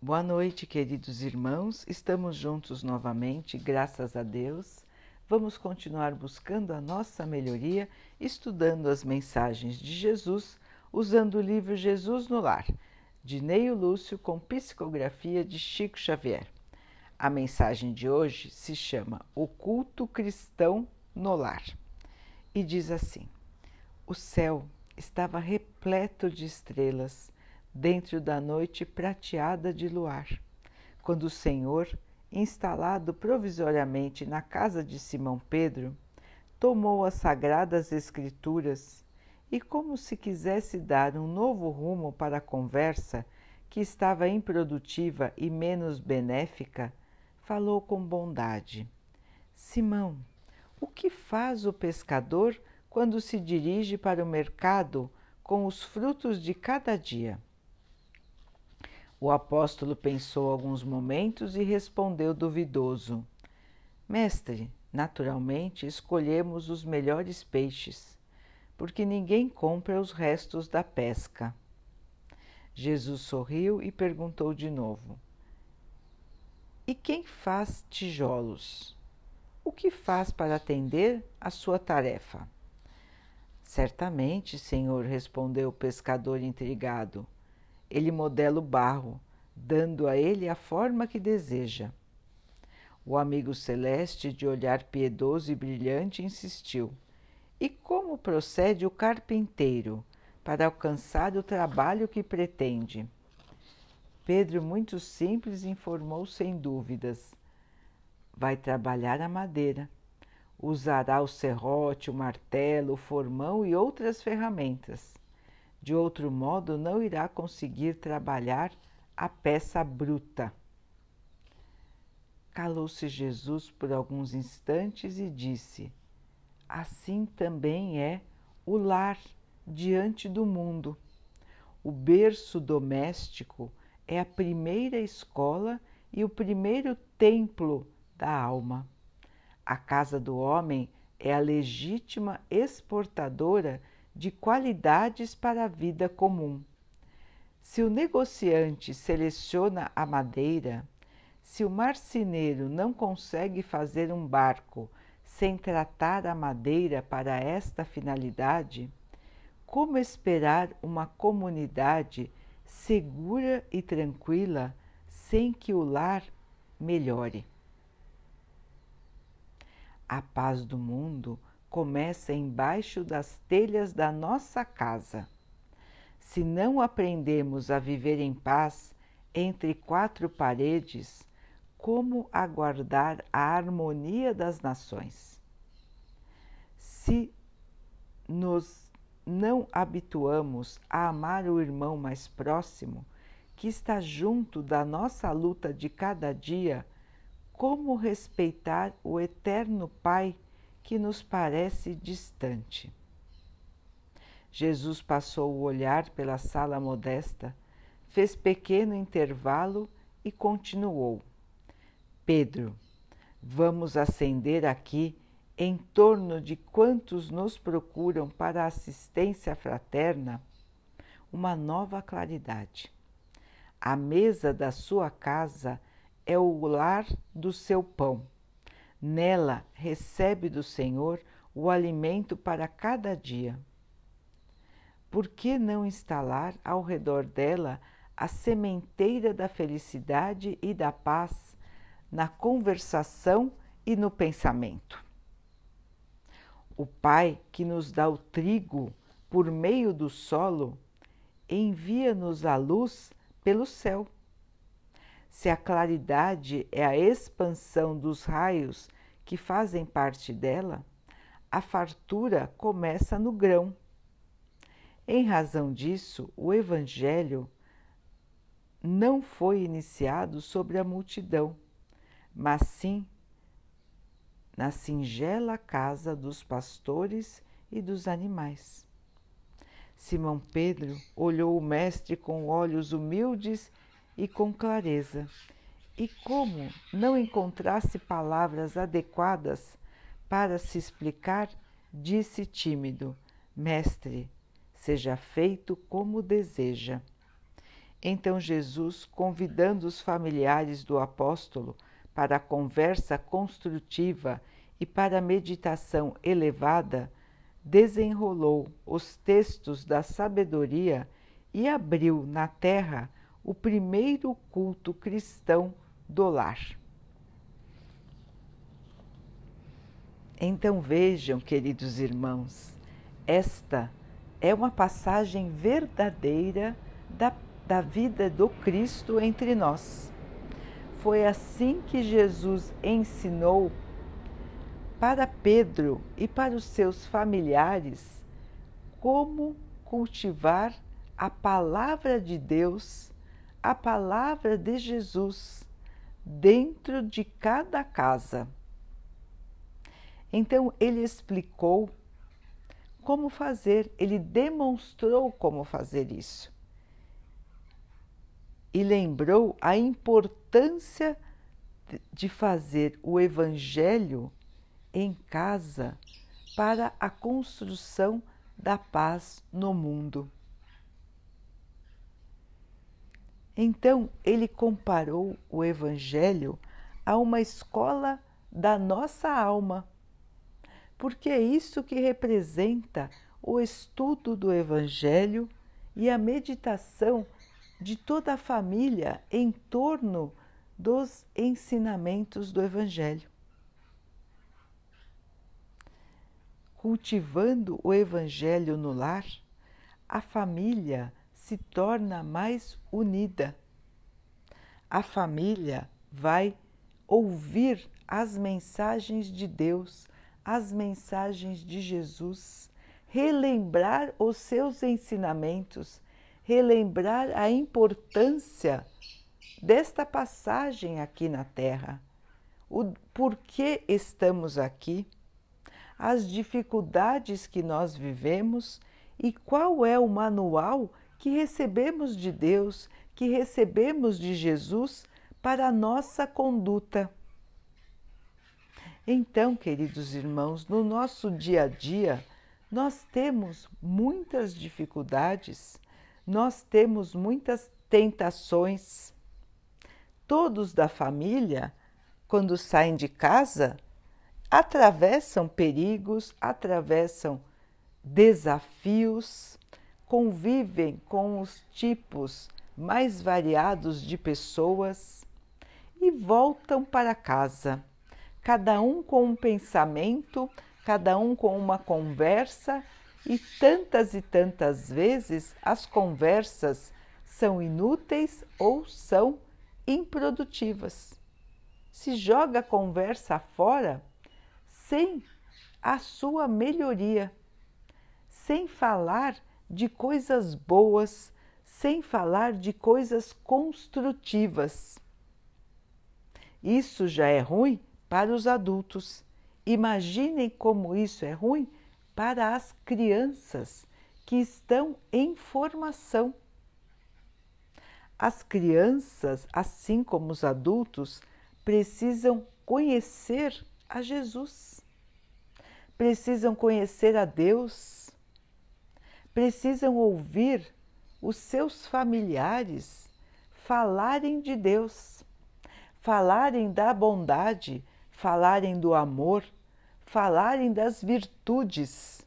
Boa noite, queridos irmãos. Estamos juntos novamente, graças a Deus. Vamos continuar buscando a nossa melhoria, estudando as mensagens de Jesus, usando o livro Jesus no Lar, de Neio Lúcio, com psicografia de Chico Xavier. A mensagem de hoje se chama O Culto Cristão no Lar e diz assim: O céu estava repleto de estrelas dentro da noite prateada de luar, quando o Senhor, instalado provisoriamente na casa de Simão Pedro, tomou as sagradas Escrituras e, como se quisesse dar um novo rumo para a conversa que estava improdutiva e menos benéfica, falou com bondade: Simão, o que faz o pescador quando se dirige para o mercado com os frutos de cada dia? O apóstolo pensou alguns momentos e respondeu duvidoso: Mestre, naturalmente escolhemos os melhores peixes, porque ninguém compra os restos da pesca. Jesus sorriu e perguntou de novo: E quem faz tijolos? O que faz para atender a sua tarefa? Certamente, Senhor, respondeu o pescador intrigado ele modela o barro, dando a ele a forma que deseja. O amigo celeste, de olhar piedoso e brilhante, insistiu: E como procede o carpinteiro para alcançar o trabalho que pretende? Pedro, muito simples, informou sem dúvidas: Vai trabalhar a madeira. Usará o serrote, o martelo, o formão e outras ferramentas de outro modo, não irá conseguir trabalhar a peça bruta. Calou-se Jesus por alguns instantes e disse: Assim também é o lar diante do mundo. O berço doméstico é a primeira escola e o primeiro templo da alma. A casa do homem é a legítima exportadora de qualidades para a vida comum. Se o negociante seleciona a madeira, se o marceneiro não consegue fazer um barco sem tratar a madeira para esta finalidade, como esperar uma comunidade segura e tranquila sem que o lar melhore? A paz do mundo começa embaixo das telhas da nossa casa. Se não aprendemos a viver em paz entre quatro paredes, como aguardar a harmonia das nações? Se nos não habituamos a amar o irmão mais próximo, que está junto da nossa luta de cada dia, como respeitar o eterno Pai que nos parece distante. Jesus passou o olhar pela sala modesta, fez pequeno intervalo e continuou: Pedro, vamos acender aqui, em torno de quantos nos procuram para assistência fraterna, uma nova claridade. A mesa da sua casa é o lar do seu pão Nela recebe do Senhor o alimento para cada dia. Por que não instalar ao redor dela a sementeira da felicidade e da paz na conversação e no pensamento? O Pai que nos dá o trigo por meio do solo envia-nos a luz pelo céu se a claridade é a expansão dos raios que fazem parte dela, a fartura começa no grão. Em razão disso, o Evangelho não foi iniciado sobre a multidão, mas sim na singela casa dos pastores e dos animais. Simão Pedro olhou o Mestre com olhos humildes e com clareza. E como não encontrasse palavras adequadas para se explicar, disse tímido: Mestre, seja feito como deseja. Então Jesus, convidando os familiares do apóstolo para a conversa construtiva e para a meditação elevada, desenrolou os textos da sabedoria e abriu na terra o primeiro culto cristão do lar. Então vejam, queridos irmãos, esta é uma passagem verdadeira da, da vida do Cristo entre nós. Foi assim que Jesus ensinou para Pedro e para os seus familiares como cultivar a palavra de Deus, a palavra de Jesus dentro de cada casa. Então ele explicou como fazer, ele demonstrou como fazer isso. E lembrou a importância de fazer o Evangelho em casa para a construção da paz no mundo. Então, ele comparou o Evangelho a uma escola da nossa alma porque é isso que representa o estudo do Evangelho e a meditação de toda a família em torno dos ensinamentos do Evangelho. Cultivando o Evangelho no lar, a família se torna mais unida. A família vai ouvir as mensagens de Deus as mensagens de Jesus, relembrar os seus ensinamentos, relembrar a importância desta passagem aqui na Terra, o porquê estamos aqui, as dificuldades que nós vivemos e qual é o manual que recebemos de Deus, que recebemos de Jesus para a nossa conduta. Então, queridos irmãos, no nosso dia a dia, nós temos muitas dificuldades, nós temos muitas tentações. Todos da família, quando saem de casa, atravessam perigos, atravessam desafios, convivem com os tipos mais variados de pessoas e voltam para casa cada um com um pensamento, cada um com uma conversa, e tantas e tantas vezes as conversas são inúteis ou são improdutivas. Se joga a conversa fora sem a sua melhoria, sem falar de coisas boas, sem falar de coisas construtivas. Isso já é ruim para os adultos. Imaginem como isso é ruim para as crianças que estão em formação. As crianças, assim como os adultos, precisam conhecer a Jesus, precisam conhecer a Deus, precisam ouvir os seus familiares falarem de Deus, falarem da bondade, falarem do amor, falarem das virtudes.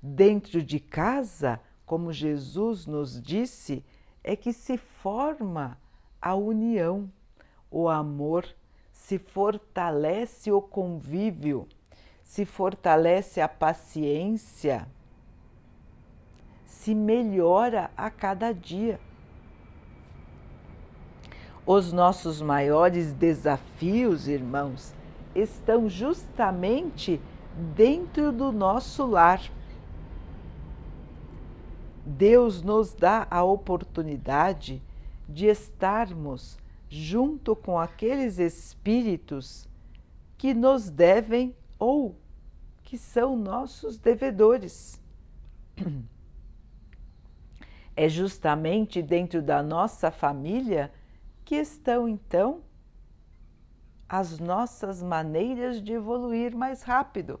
Dentro de casa, como Jesus nos disse, é que se forma a união, o amor, se fortalece o convívio, se fortalece a paciência, se melhora a cada dia. Os nossos maiores desafios, irmãos, estão justamente dentro do nosso lar. Deus nos dá a oportunidade de estarmos junto com aqueles espíritos que nos devem ou que são nossos devedores. É justamente dentro da nossa família que estão então as nossas maneiras de evoluir mais rápido.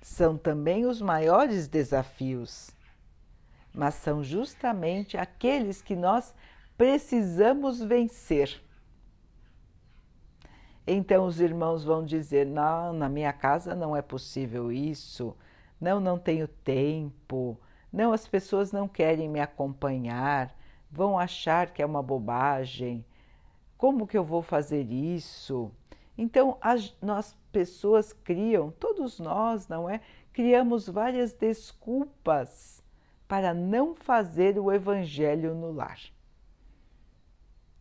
São também os maiores desafios. mas são justamente aqueles que nós precisamos vencer. Então os irmãos vão dizer: não, na minha casa não é possível isso, não, não tenho tempo, não, as pessoas não querem me acompanhar, vão achar que é uma bobagem, como que eu vou fazer isso? Então, as nós pessoas criam, todos nós, não é? Criamos várias desculpas para não fazer o evangelho no lar.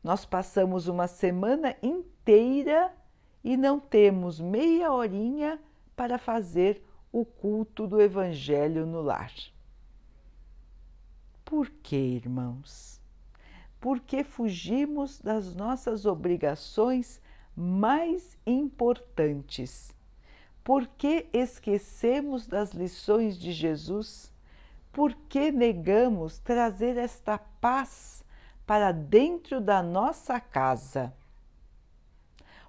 Nós passamos uma semana inteira e não temos meia horinha para fazer o culto do evangelho no lar. Por que, irmãos? Porque fugimos das nossas obrigações mais importantes? Por que esquecemos das lições de Jesus? Por que negamos trazer esta paz para dentro da nossa casa?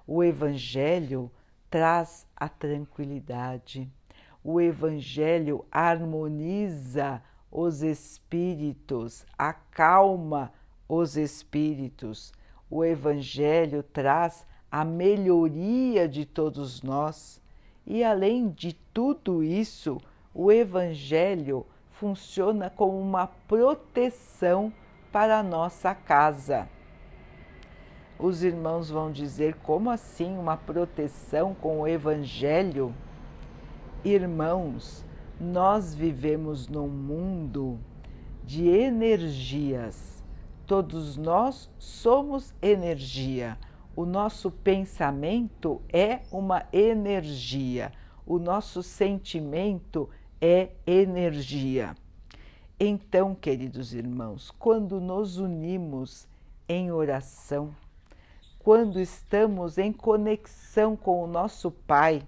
O Evangelho traz a tranquilidade, o Evangelho harmoniza os espíritos, acalma os espíritos. O Evangelho traz a melhoria de todos nós. E além de tudo isso, o Evangelho funciona como uma proteção para a nossa casa. Os irmãos vão dizer: como assim uma proteção com o Evangelho? Irmãos, nós vivemos num mundo de energias. Todos nós somos energia. O nosso pensamento é uma energia. O nosso sentimento é energia. Então, queridos irmãos, quando nos unimos em oração, quando estamos em conexão com o nosso Pai,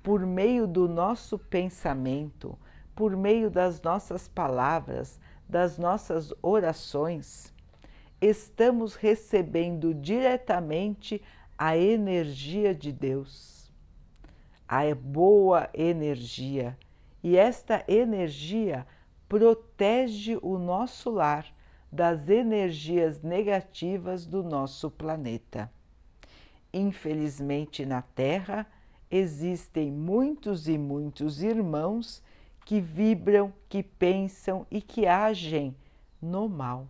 por meio do nosso pensamento, por meio das nossas palavras, das nossas orações, estamos recebendo diretamente a energia de Deus, a boa energia, e esta energia protege o nosso lar das energias negativas do nosso planeta. Infelizmente, na Terra, existem muitos e muitos irmãos que vibram, que pensam e que agem no mal,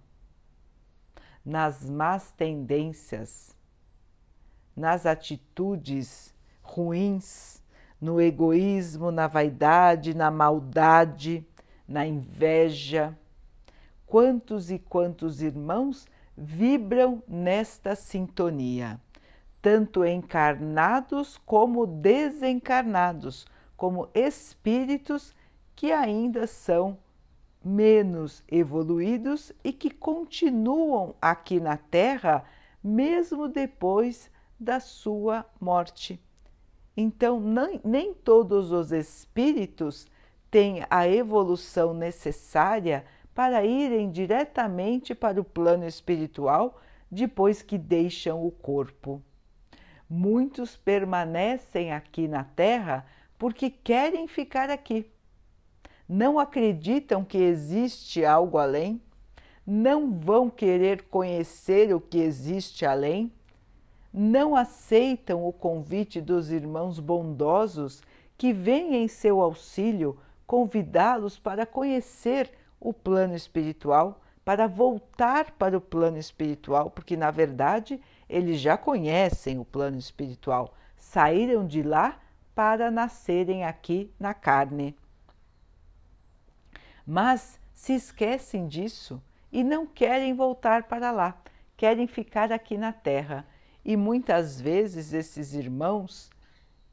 nas más tendências, nas atitudes ruins, no egoísmo, na vaidade, na maldade, na inveja. Quantos e quantos irmãos vibram nesta sintonia? tanto encarnados como desencarnados, como espíritos que ainda são menos evoluídos e que continuam aqui na Terra mesmo depois da sua morte. Então, nem, nem todos os espíritos têm a evolução necessária para irem diretamente para o plano espiritual depois que deixam o corpo. Muitos permanecem aqui na Terra porque querem ficar aqui. Não acreditam que existe algo além, não vão querer conhecer o que existe além, não aceitam o convite dos irmãos bondosos que vêm em seu auxílio convidá-los para conhecer o plano espiritual, para voltar para o plano espiritual, porque na verdade eles já conhecem o plano espiritual, saíram de lá para nascerem aqui na carne. Mas se esquecem disso e não querem voltar para lá, querem ficar aqui na Terra. E muitas vezes esses irmãos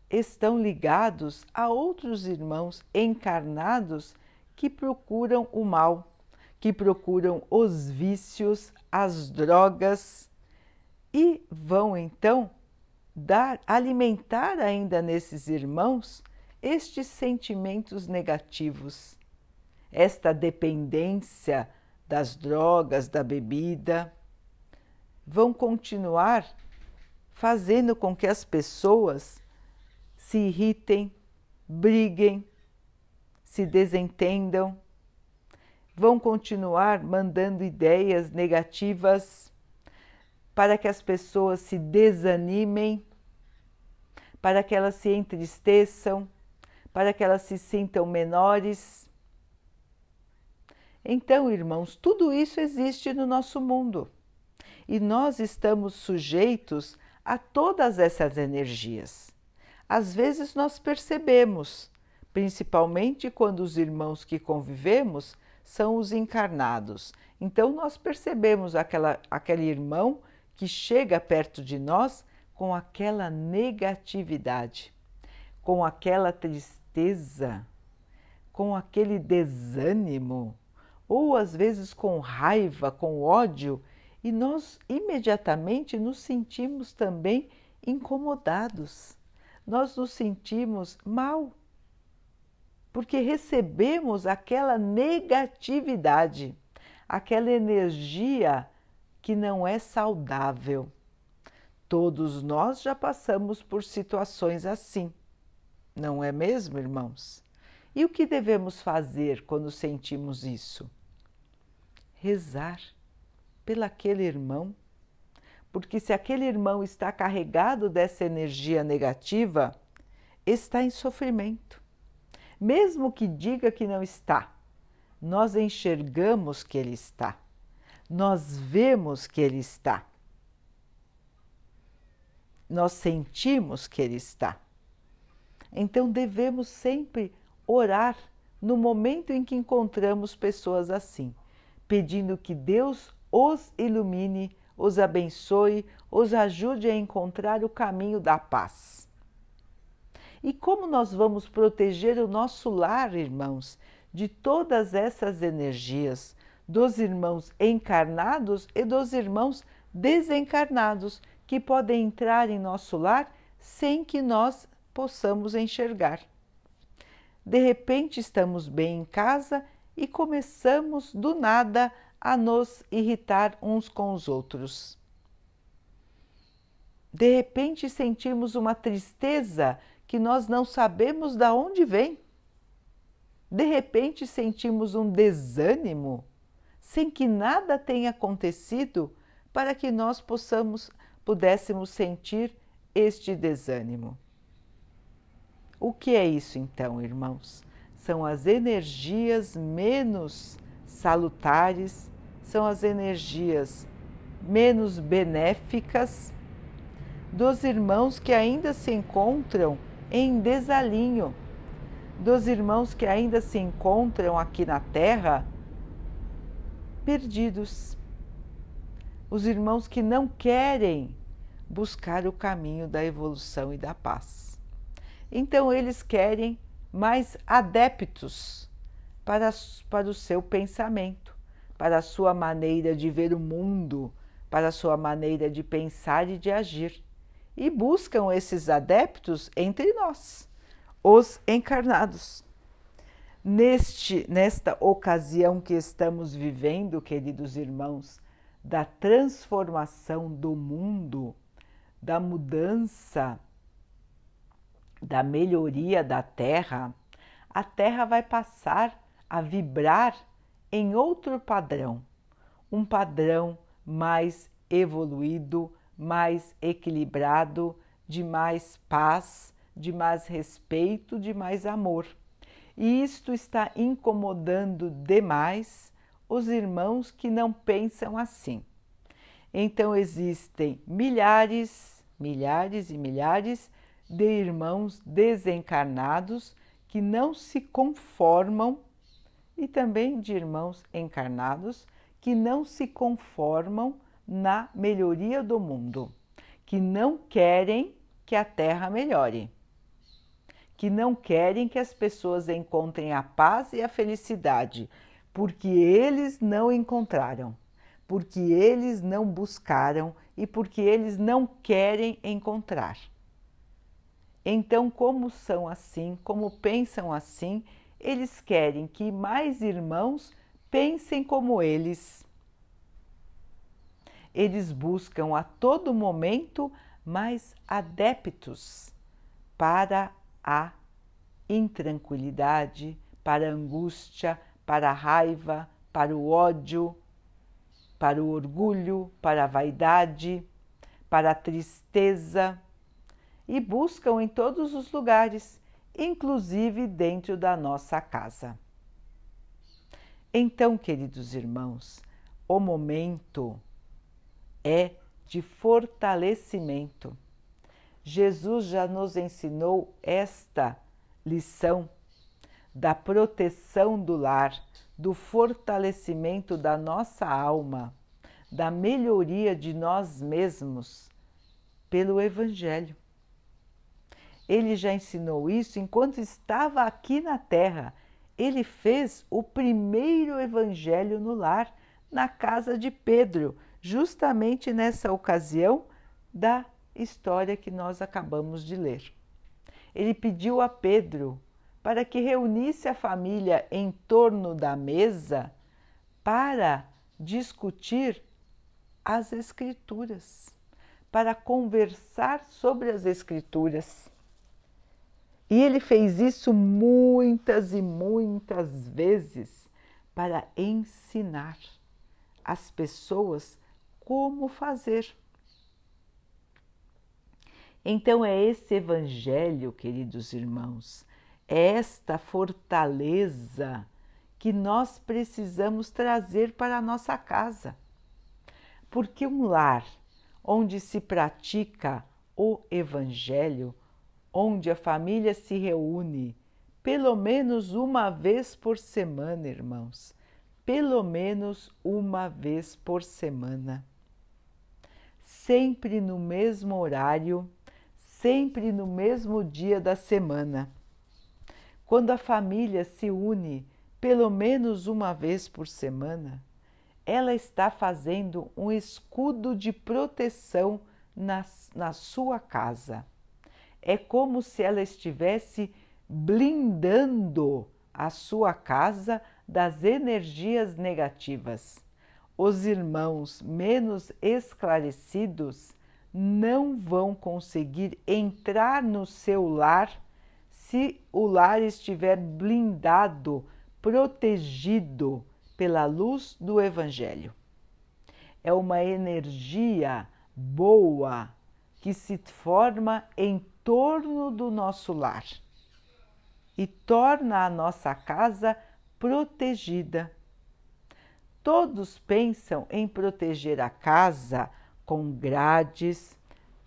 estão ligados a outros irmãos encarnados que procuram o mal, que procuram os vícios, as drogas e vão então dar alimentar ainda nesses irmãos estes sentimentos negativos, esta dependência das drogas, da bebida, vão continuar fazendo com que as pessoas se irritem, briguem, se desentendam, vão continuar mandando ideias negativas para que as pessoas se desanimem, para que elas se entristeçam, para que elas se sintam menores. Então, irmãos, tudo isso existe no nosso mundo e nós estamos sujeitos a todas essas energias. Às vezes nós percebemos, principalmente quando os irmãos que convivemos são os encarnados. Então nós percebemos aquela, aquele irmão que chega perto de nós com aquela negatividade, com aquela tristeza, com aquele desânimo, ou às vezes com raiva, com ódio, e nós imediatamente nos sentimos também incomodados nós nos sentimos mal, porque recebemos aquela negatividade, aquela energia que não é saudável. Todos nós já passamos por situações assim, não é mesmo, irmãos? E o que devemos fazer quando sentimos isso? Rezar pelaquele irmão porque se aquele irmão está carregado dessa energia negativa, está em sofrimento. Mesmo que diga que não está, nós enxergamos que ele está, nós vemos que ele está, nós sentimos que ele está. Então devemos sempre orar no momento em que encontramos pessoas assim, pedindo que Deus os ilumine os abençoe, os ajude a encontrar o caminho da paz. E como nós vamos proteger o nosso lar, irmãos, de todas essas energias, dos irmãos encarnados e dos irmãos desencarnados que podem entrar em nosso lar sem que nós possamos enxergar. De repente estamos bem em casa e começamos do nada a nos irritar uns com os outros. De repente sentimos uma tristeza que nós não sabemos de onde vem. De repente sentimos um desânimo sem que nada tenha acontecido para que nós possamos pudéssemos sentir este desânimo. O que é isso então, irmãos? São as energias menos salutares são as energias menos benéficas dos irmãos que ainda se encontram em desalinho, dos irmãos que ainda se encontram aqui na Terra perdidos, os irmãos que não querem buscar o caminho da evolução e da paz. Então, eles querem mais adeptos para, para o seu pensamento para a sua maneira de ver o mundo, para a sua maneira de pensar e de agir. E buscam esses adeptos entre nós, os encarnados. Neste, nesta ocasião que estamos vivendo, queridos irmãos, da transformação do mundo, da mudança, da melhoria da Terra, a Terra vai passar a vibrar em outro padrão, um padrão mais evoluído, mais equilibrado, de mais paz, de mais respeito, de mais amor. E isto está incomodando demais os irmãos que não pensam assim. Então existem milhares, milhares e milhares de irmãos desencarnados que não se conformam e também de irmãos encarnados que não se conformam na melhoria do mundo, que não querem que a Terra melhore, que não querem que as pessoas encontrem a paz e a felicidade, porque eles não encontraram, porque eles não buscaram e porque eles não querem encontrar. Então, como são assim, como pensam assim, eles querem que mais irmãos pensem como eles. Eles buscam a todo momento mais adeptos para a intranquilidade, para a angústia, para a raiva, para o ódio, para o orgulho, para a vaidade, para a tristeza e buscam em todos os lugares, inclusive dentro da nossa casa. Então, queridos irmãos, o momento é de fortalecimento. Jesus já nos ensinou esta lição da proteção do lar, do fortalecimento da nossa alma, da melhoria de nós mesmos pelo Evangelho. Ele já ensinou isso enquanto estava aqui na Terra. Ele fez o primeiro Evangelho no lar, na casa de Pedro, justamente nessa ocasião da história que nós acabamos de ler. Ele pediu a Pedro para que reunisse a família em torno da mesa para discutir as Escrituras, para conversar sobre as Escrituras. E ele fez isso muitas e muitas vezes para ensinar as pessoas como fazer. Então, é esse Evangelho, queridos irmãos, é esta fortaleza que nós precisamos trazer para a nossa casa. Porque um lar onde se pratica o Evangelho, onde a família se reúne pelo menos uma vez por semana, irmãos, pelo menos uma vez por semana. Sempre no mesmo horário, sempre no mesmo dia da semana. Quando a família se une pelo menos uma vez por semana, ela está fazendo um escudo de proteção na, na sua casa. É como se ela estivesse blindando a sua casa das energias negativas. Os irmãos menos esclarecidos não vão conseguir entrar no seu lar se o lar estiver blindado, protegido pela luz do Evangelho. É uma energia boa que se forma em torno do nosso lar e torna a nossa casa protegida. Todos pensam em proteger a casa com grades,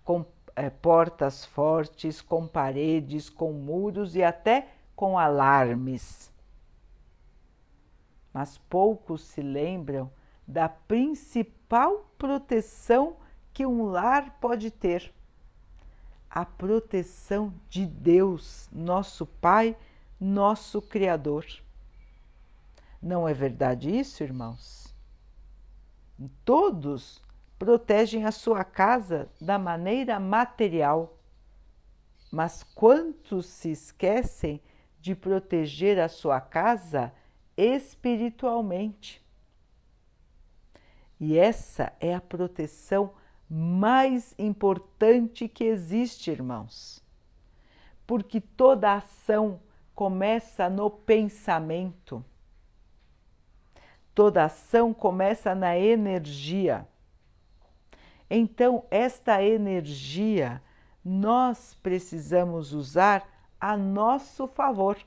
com é, portas fortes, com paredes, com muros e até com alarmes. Mas poucos se lembram da principal proteção que um lar pode ter: a proteção de Deus, nosso Pai, nosso Criador. Não é verdade isso, irmãos? Todos protegem a sua casa da maneira material, mas quantos se esquecem de proteger a sua casa espiritualmente? E essa é a proteção mais importante que existe, irmãos, porque toda ação começa no pensamento. Toda ação começa na energia. Então, esta energia nós precisamos usar a nosso favor.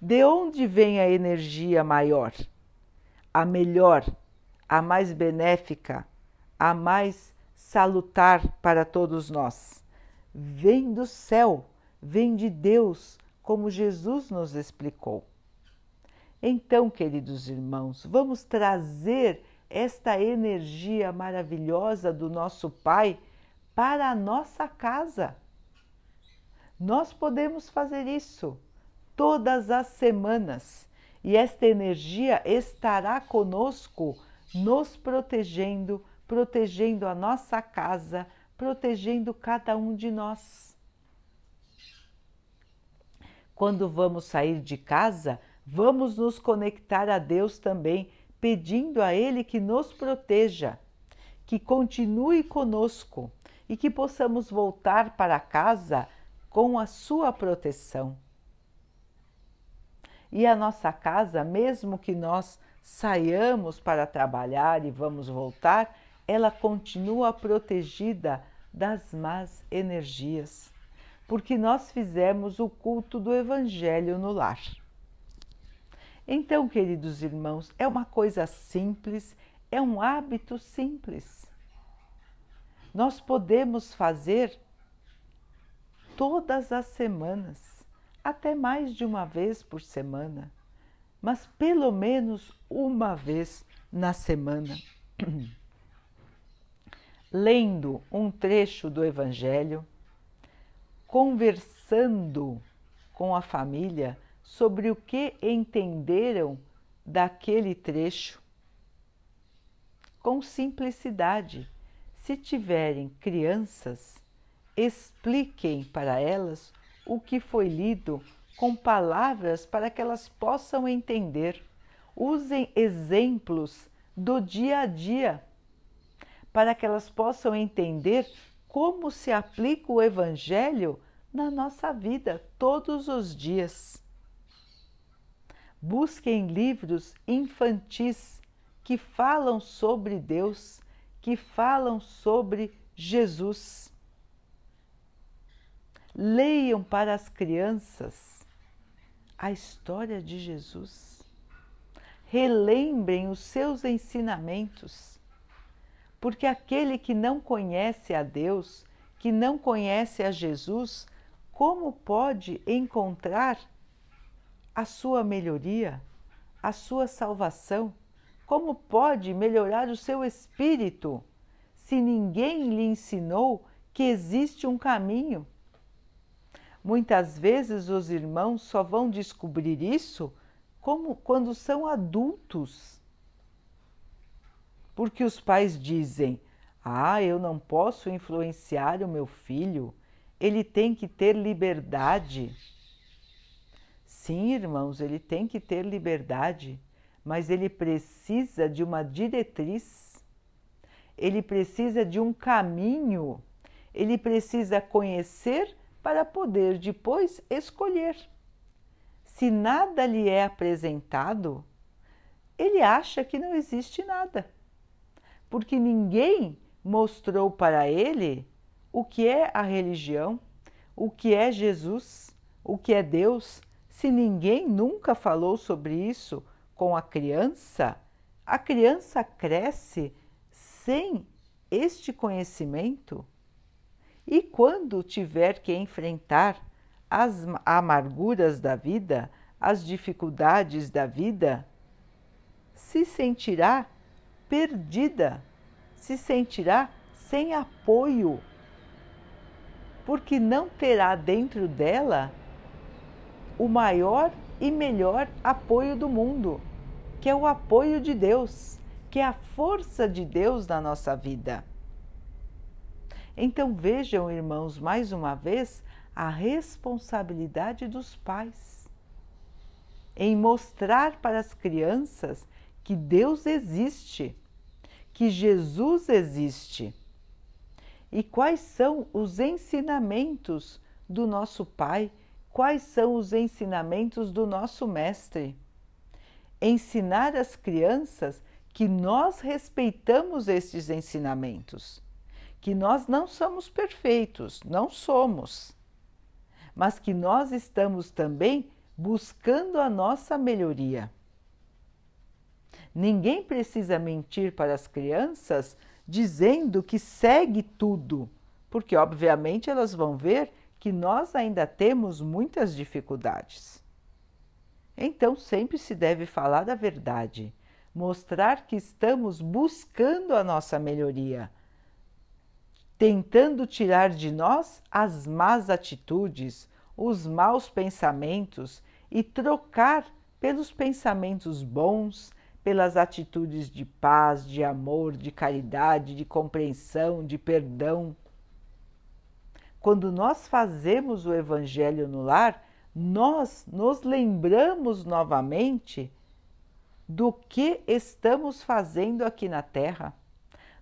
De onde vem a energia maior, a melhor, a mais benéfica, a mais salutar para todos nós? Vem do céu, vem de Deus, como Jesus nos explicou. Então, queridos irmãos, vamos trazer esta energia maravilhosa do nosso Pai para a nossa casa. Nós podemos fazer isso todas as semanas e esta energia estará conosco, nos protegendo, protegendo a nossa casa, protegendo cada um de nós. Quando vamos sair de casa, vamos nos conectar a Deus também, pedindo a Ele que nos proteja, que continue conosco e que possamos voltar para casa com a Sua proteção. E a nossa casa, mesmo que nós saiamos para trabalhar e vamos voltar, ela continua protegida das más energias, porque nós fizemos o culto do Evangelho no lar. Então, queridos irmãos, é uma coisa simples, é um hábito simples. Nós podemos fazer todas as semanas, até mais de uma vez por semana, mas pelo menos uma vez na semana. Lendo um trecho do Evangelho, conversando com a família sobre o que entenderam daquele trecho, com simplicidade. Se tiverem crianças, expliquem para elas o que foi lido com palavras para que elas possam entender. Usem exemplos do dia a dia para que elas possam entender como se aplica o Evangelho na nossa vida todos os dias. Busquem livros infantis que falam sobre Deus, que falam sobre Jesus leiam para as crianças a história de Jesus. Relembrem os seus ensinamentos, porque aquele que não conhece a Deus, que não conhece a Jesus, como pode encontrar a sua melhoria, a sua salvação? Como pode melhorar o seu espírito se ninguém lhe ensinou que existe um caminho? Muitas vezes os irmãos só vão descobrir isso como quando são adultos. Porque os pais dizem: "Ah, eu não posso influenciar o meu filho, ele tem que ter liberdade". Sim, irmãos, ele tem que ter liberdade, mas ele precisa de uma diretriz. Ele precisa de um caminho. Ele precisa conhecer para poder depois escolher. Se nada lhe é apresentado, ele acha que não existe nada, porque ninguém mostrou para ele o que é a religião, o que é Jesus, o que é Deus. Se ninguém nunca falou sobre isso com a criança, a criança cresce sem este conhecimento? E quando tiver que enfrentar as amarguras da vida, as dificuldades da vida, se sentirá perdida, se sentirá sem apoio, porque não terá dentro dela o maior e melhor apoio do mundo, que é o apoio de Deus, que é a força de Deus na nossa vida. Então vejam, irmãos, mais uma vez a responsabilidade dos pais em mostrar para as crianças que Deus existe, que Jesus existe. E quais são os ensinamentos do nosso Pai? Quais são os ensinamentos do nosso Mestre? Ensinar as crianças que nós respeitamos estes ensinamentos que nós não somos perfeitos, não somos, mas que nós estamos também buscando a nossa melhoria. Ninguém precisa mentir para as crianças dizendo que segue tudo, porque obviamente elas vão ver que nós ainda temos muitas dificuldades. Então sempre se deve falar a verdade, mostrar que estamos buscando a nossa melhoria tentando tirar de nós as más atitudes, os maus pensamentos e trocar pelos pensamentos bons, pelas atitudes de paz, de amor, de caridade, de compreensão, de perdão. Quando nós fazemos o Evangelho no lar, nós nos lembramos novamente do que estamos fazendo aqui na Terra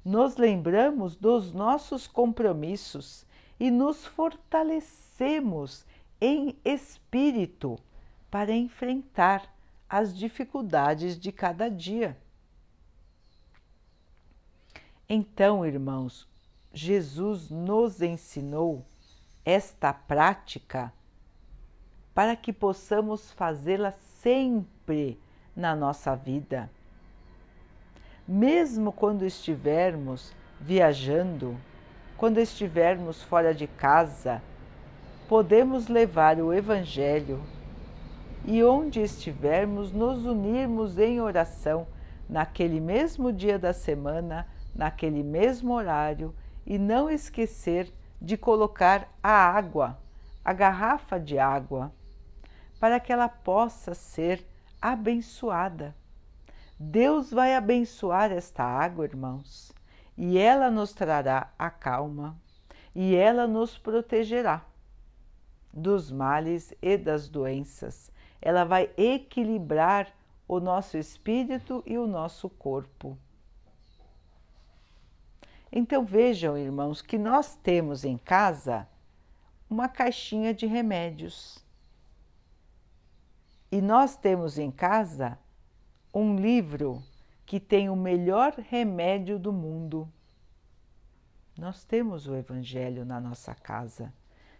nos lembramos dos nossos compromissos e nos fortalecemos em espírito para enfrentar as dificuldades de cada dia. Então, irmãos, Jesus nos ensinou esta prática para que possamos fazê-la sempre na nossa vida. Mesmo quando estivermos viajando, quando estivermos fora de casa, podemos levar o Evangelho e onde estivermos, nos unirmos em oração naquele mesmo dia da semana, naquele mesmo horário e não esquecer de colocar a água, a garrafa de água, para que ela possa ser abençoada. Deus vai abençoar esta água, irmãos, e ela nos trará a calma e ela nos protegerá dos males e das doenças ela vai equilibrar o nosso espírito e o nosso corpo. Então vejam, irmãos, que nós temos em casa uma caixinha de remédios. E nós temos em casa um livro que tem o melhor remédio do mundo. Nós temos o Evangelho na nossa casa.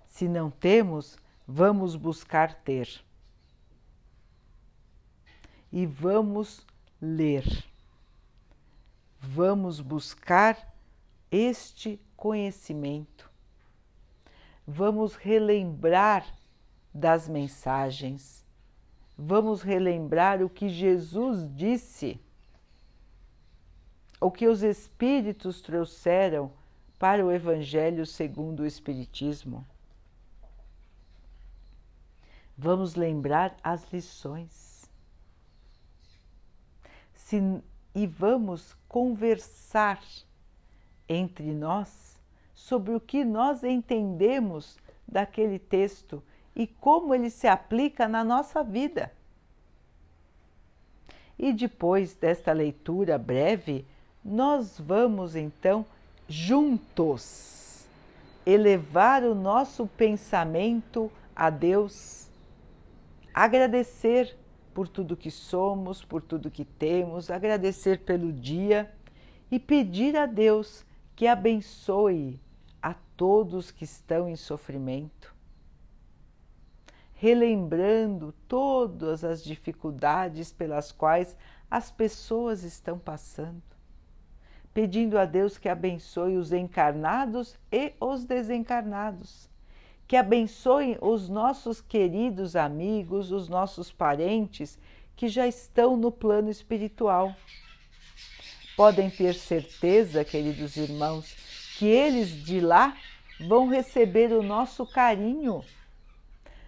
Se não temos, vamos buscar ter e vamos ler. Vamos buscar este conhecimento. Vamos relembrar das mensagens. Vamos relembrar o que Jesus disse, o que os Espíritos trouxeram para o Evangelho segundo o Espiritismo. Vamos lembrar as lições se, e vamos conversar entre nós sobre o que nós entendemos daquele texto e como ele se aplica na nossa vida. E depois desta leitura breve, nós vamos então juntos elevar o nosso pensamento a Deus, agradecer por tudo que somos, por tudo que temos, agradecer pelo dia e pedir a Deus que abençoe a todos que estão em sofrimento, relembrando todas as dificuldades pelas quais as pessoas estão passando, pedindo a Deus que abençoe os encarnados e os desencarnados que abençoe os nossos queridos amigos, os nossos parentes que já estão no plano espiritual. Podem ter certeza, queridos irmãos, que eles de lá vão receber o nosso carinho,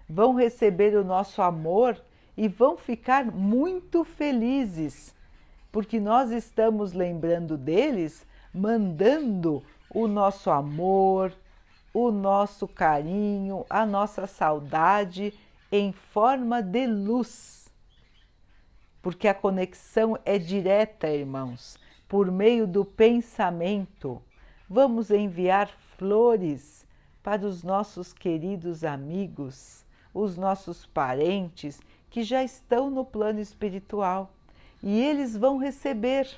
vão receber o nosso amor e vão ficar muito felizes, porque nós estamos lembrando deles, mandando o nosso amor, o nosso carinho, a nossa saudade em forma de luz. Porque a conexão é direta, irmãos, por meio do pensamento. Vamos enviar flores para os nossos queridos amigos, os nossos parentes que já estão no plano espiritual e eles vão receber.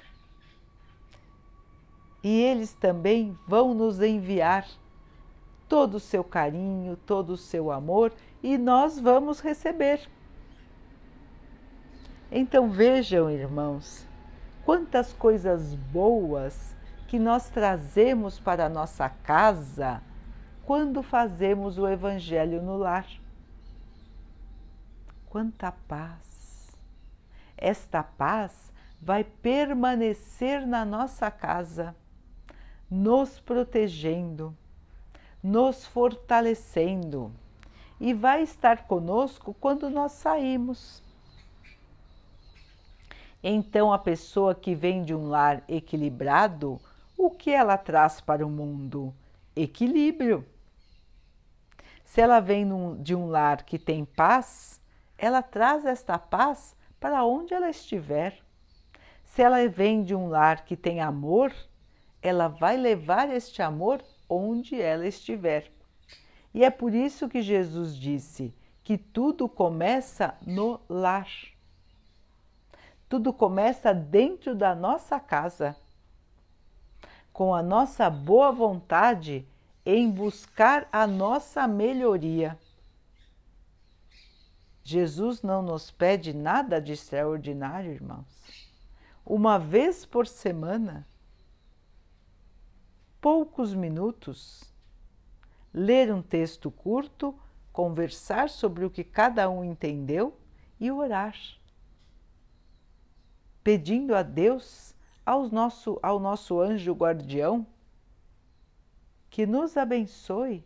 E eles também vão nos enviar todo o seu carinho, todo o seu amor e nós vamos receber. Então vejam, irmãos, quantas coisas boas que nós trazemos para a nossa casa quando fazemos o Evangelho no lar. Quanta paz! Esta paz vai permanecer na nossa casa, nos protegendo nos fortalecendo e vai estar conosco quando nós saímos. Então, a pessoa que vem de um lar equilibrado, o que ela traz para o mundo? Equilíbrio. Se ela vem de um lar que tem paz, ela traz esta paz para onde ela estiver. Se ela vem de um lar que tem amor, ela vai levar este amor onde ela estiver. E é por isso que Jesus disse que tudo começa no lar. Tudo começa dentro da nossa casa, com a nossa boa vontade em buscar a nossa melhoria. Jesus não nos pede nada de extraordinário, irmãos. Uma vez por semana, poucos minutos, ler um texto curto, conversar sobre o que cada um entendeu e orar, pedindo a Deus, ao nosso, ao nosso anjo guardião, que nos abençoe,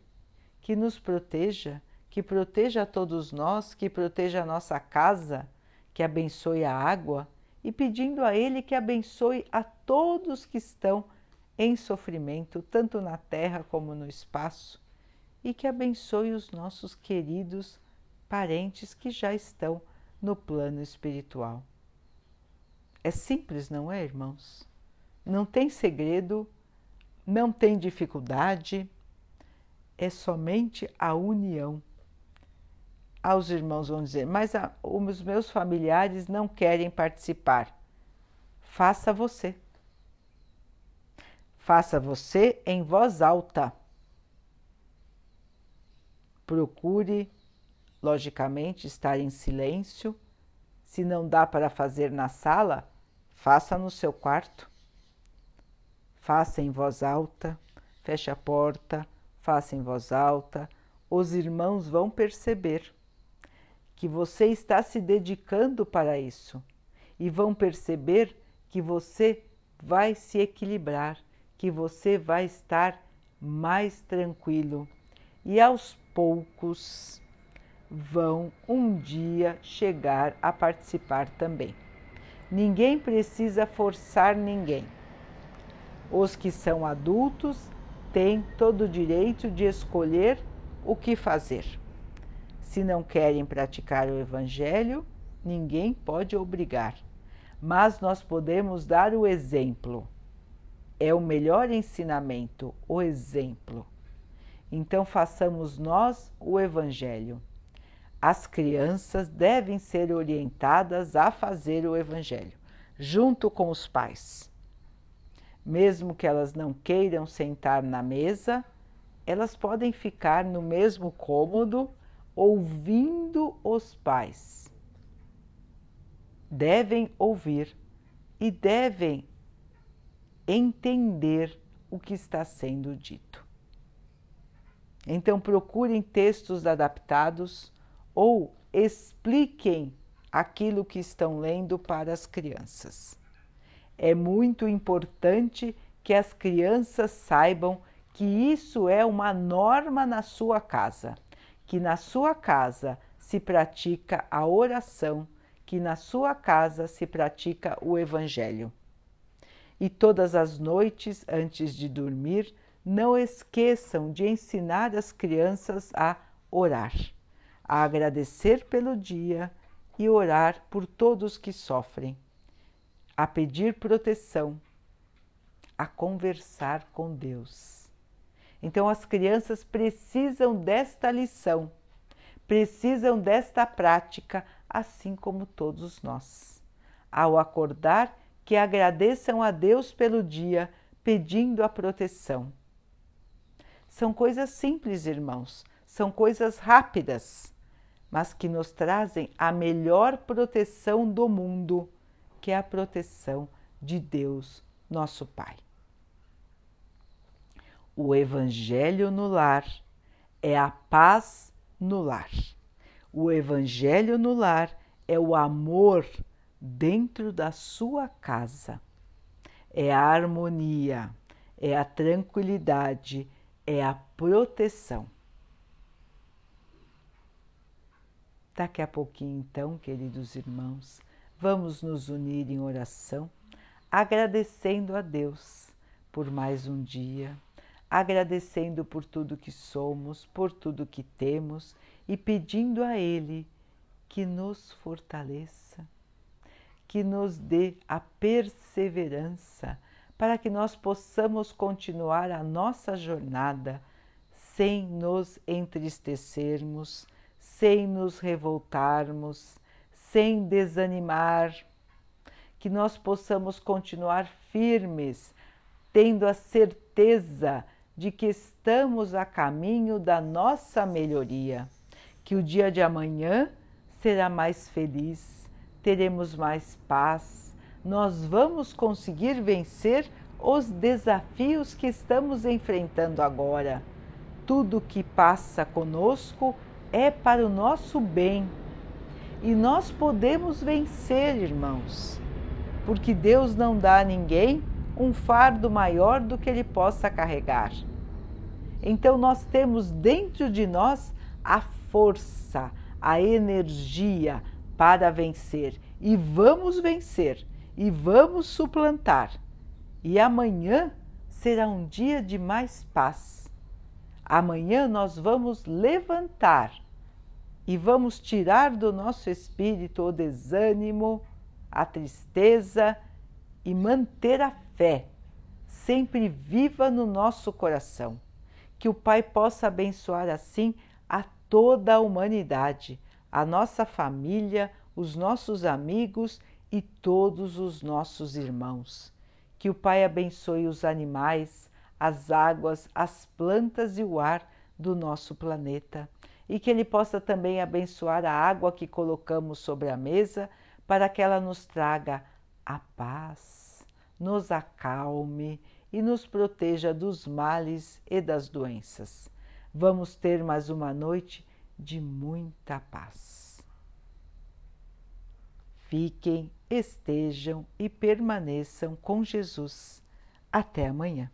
que nos proteja, que proteja a todos nós, que proteja a nossa casa, que abençoe a água e pedindo a Ele que abençoe a todos que estão em sofrimento, tanto na terra como no espaço, e que abençoe os nossos queridos parentes que já estão no plano espiritual. É simples, não é, irmãos? Não tem segredo não tem dificuldade, é somente a união. Aos irmãos vão dizer, mas a, os meus familiares não querem participar. Faça você. Faça você em voz alta. Procure, logicamente, estar em silêncio. Se não dá para fazer na sala, faça no seu quarto. Faça em voz alta, feche a porta, faça em voz alta, os irmãos vão perceber que você está se dedicando para isso e vão perceber que você vai se equilibrar, que você vai estar mais tranquilo. E aos poucos vão um dia chegar a participar também. Ninguém precisa forçar ninguém. Os que são adultos têm todo o direito de escolher o que fazer. Se não querem praticar o Evangelho, ninguém pode obrigar, mas nós podemos dar o exemplo. É o melhor ensinamento, o exemplo. Então façamos nós o Evangelho. As crianças devem ser orientadas a fazer o Evangelho, junto com os pais mesmo que elas não queiram sentar na mesa, elas podem ficar no mesmo cômodo ouvindo os pais. Devem ouvir e devem entender o que está sendo dito. Então, procurem textos adaptados ou expliquem aquilo que estão lendo para as crianças. É muito importante que as crianças saibam que isso é uma norma na sua casa, que na sua casa se pratica a oração, que na sua casa se pratica o Evangelho. E todas as noites, antes de dormir, não esqueçam de ensinar as crianças a orar, a agradecer pelo dia e orar por todos que sofrem a pedir proteção, a conversar com Deus. Então, as crianças precisam desta lição, precisam desta prática, assim como todos nós. Ao acordar, que agradeçam a Deus pelo dia, pedindo a proteção. São coisas simples, irmãos, são coisas rápidas, mas que nos trazem a melhor proteção do mundo que é a proteção de Deus, nosso Pai. O Evangelho no lar é a paz no lar. O Evangelho no lar é o amor dentro da sua casa. É a harmonia, é a tranquilidade, é a proteção. Daqui a pouquinho, então, queridos irmãos, Vamos nos unir em oração, agradecendo a Deus por mais um dia, agradecendo por tudo que somos, por tudo que temos e pedindo a Ele que nos fortaleça, que nos dê a perseverança para que nós possamos continuar a nossa jornada sem nos entristecermos, sem nos revoltarmos sem desanimar, que nós possamos continuar firmes, tendo a certeza de que estamos a caminho da nossa melhoria, que o dia de amanhã será mais feliz, teremos mais paz, nós vamos conseguir vencer os desafios que estamos enfrentando agora. Tudo que passa conosco é para o nosso bem. E nós podemos vencer, irmãos, porque Deus não dá a ninguém um fardo maior do que ele possa carregar. Então nós temos dentro de nós a força, a energia para vencer e vamos vencer e vamos suplantar. E amanhã será um dia de mais paz. Amanhã nós vamos levantar e vamos tirar do nosso espírito o desânimo, a tristeza e manter a fé sempre viva no nosso coração. Que o Pai possa abençoar assim a toda a humanidade, a nossa família, os nossos amigos e todos os nossos irmãos. Que o Pai abençoe os animais, as águas, as plantas e o ar do nosso planeta e que Ele possa também abençoar a água que colocamos sobre a mesa para que ela nos traga a paz, nos acalme e nos proteja dos males e das doenças. Vamos ter mais uma noite de muita paz. Fiquem, estejam e permaneçam com Jesus. Até amanhã.